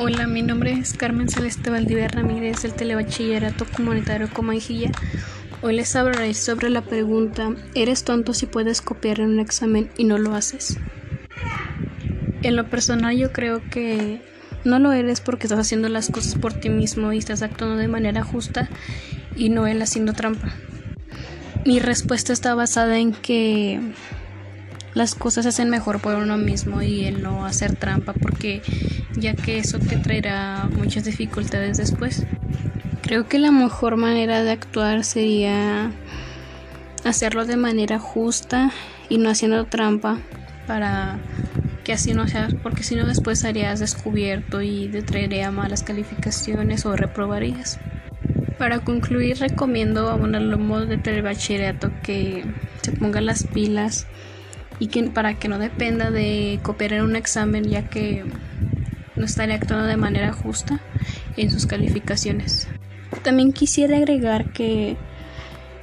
Hola, mi nombre es Carmen Celeste Valdivia Ramírez del Telebachillerato Comunitario Comanjilla. Hoy les hablaré sobre la pregunta ¿Eres tonto si puedes copiar en un examen y no lo haces? En lo personal yo creo que no lo eres porque estás haciendo las cosas por ti mismo y estás actuando de manera justa y no él haciendo trampa. Mi respuesta está basada en que las cosas se hacen mejor por uno mismo y el no hacer trampa porque ya que eso te traerá muchas dificultades después. Creo que la mejor manera de actuar sería hacerlo de manera justa y no haciendo trampa para que así no sea, porque si no después harías descubierto y te traería malas calificaciones o reprobarías. Para concluir, recomiendo a un alumno de telebachillerato que se ponga las pilas y que para que no dependa de copiar un examen ya que no estaría actuando de manera justa en sus calificaciones. También quisiera agregar que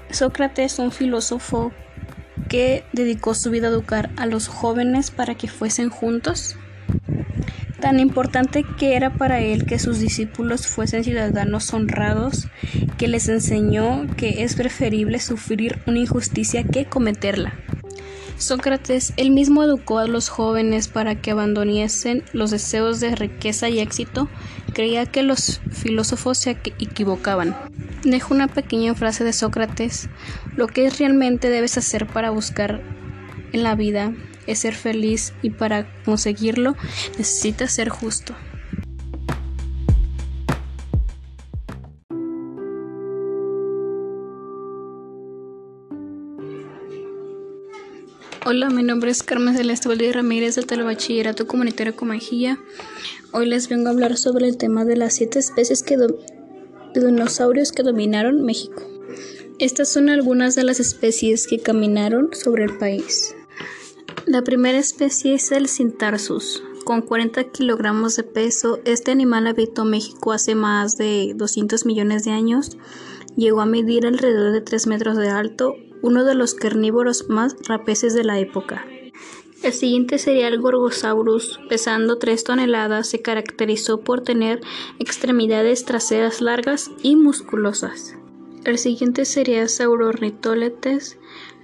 Sócrates, un filósofo que dedicó su vida a educar a los jóvenes para que fuesen juntos, tan importante que era para él que sus discípulos fuesen ciudadanos honrados, que les enseñó que es preferible sufrir una injusticia que cometerla. Sócrates él mismo educó a los jóvenes para que abandoniesen los deseos de riqueza y éxito. Creía que los filósofos se equivocaban. Dejo una pequeña frase de Sócrates. Lo que realmente debes hacer para buscar en la vida es ser feliz y para conseguirlo necesitas ser justo. Hola, mi nombre es Carmen Celeste Valdez Ramírez del Telebachillerato Comunitario Comajilla. Hoy les vengo a hablar sobre el tema de las siete especies de dinosaurios que dominaron México. Estas son algunas de las especies que caminaron sobre el país. La primera especie es el Cintarsus. Con 40 kilogramos de peso, este animal habitó México hace más de 200 millones de años. Llegó a medir alrededor de 3 metros de alto uno de los carnívoros más rapaces de la época. El siguiente sería el Gorgosaurus, pesando 3 toneladas, se caracterizó por tener extremidades traseras largas y musculosas. El siguiente sería Saurornitholetes,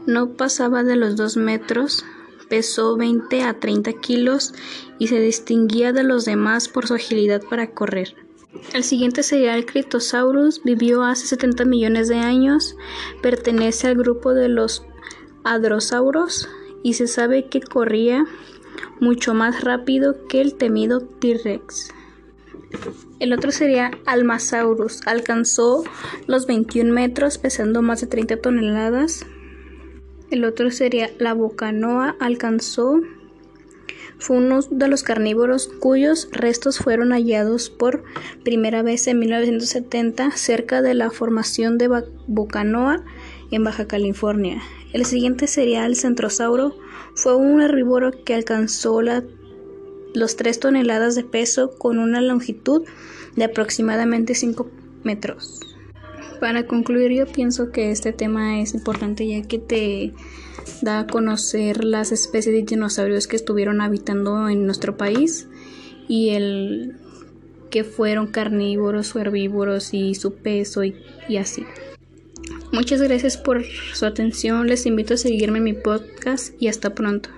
no pasaba de los 2 metros, pesó 20 a 30 kilos y se distinguía de los demás por su agilidad para correr. El siguiente sería el Critosaurus, vivió hace 70 millones de años, pertenece al grupo de los hadrosauros y se sabe que corría mucho más rápido que el temido T-Rex. El otro sería Almasaurus, alcanzó los 21 metros pesando más de 30 toneladas. El otro sería la Bocanoa, alcanzó fue uno de los carnívoros cuyos restos fueron hallados por primera vez en 1970 cerca de la formación de Bocanoa en Baja California. El siguiente sería el centrosauro. Fue un herbívoro que alcanzó los 3 toneladas de peso con una longitud de aproximadamente 5 metros. Para concluir, yo pienso que este tema es importante ya que te da a conocer las especies de dinosaurios que estuvieron habitando en nuestro país y el que fueron carnívoros o herbívoros y su peso y, y así. Muchas gracias por su atención, les invito a seguirme en mi podcast y hasta pronto.